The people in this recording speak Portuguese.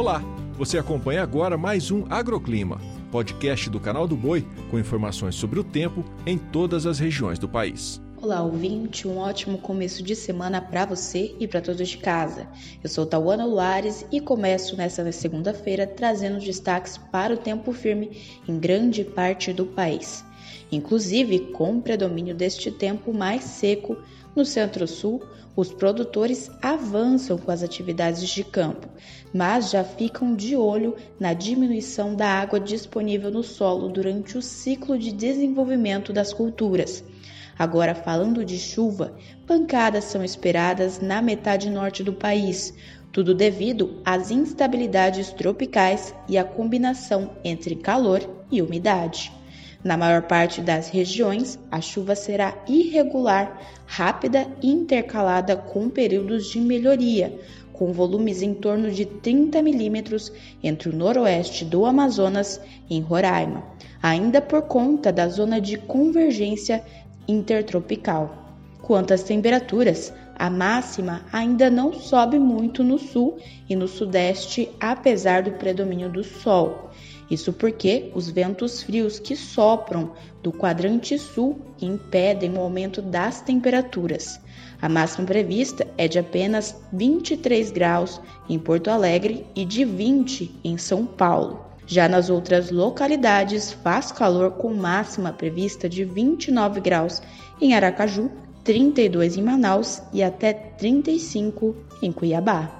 Olá, você acompanha agora mais um Agroclima, podcast do canal do Boi com informações sobre o tempo em todas as regiões do país. Olá, ouvinte, um ótimo começo de semana para você e para todos de casa. Eu sou Tauana Luares e começo nesta segunda-feira trazendo destaques para o tempo firme em grande parte do país, inclusive com predomínio deste tempo mais seco no Centro-Sul, os produtores avançam com as atividades de campo, mas já ficam de olho na diminuição da água disponível no solo durante o ciclo de desenvolvimento das culturas. Agora, falando de chuva, pancadas são esperadas na metade norte do país, tudo devido às instabilidades tropicais e à combinação entre calor e umidade. Na maior parte das regiões, a chuva será irregular, rápida e intercalada com períodos de melhoria, com volumes em torno de 30 milímetros entre o noroeste do Amazonas e em Roraima, ainda por conta da zona de convergência intertropical. Quanto às temperaturas, a máxima ainda não sobe muito no sul e no sudeste, apesar do predomínio do sol. Isso porque os ventos frios que sopram do quadrante sul impedem o aumento das temperaturas. A máxima prevista é de apenas 23 graus em Porto Alegre e de 20 em São Paulo. Já nas outras localidades, faz calor com máxima prevista de 29 graus em Aracaju, 32 em Manaus e até 35 em Cuiabá.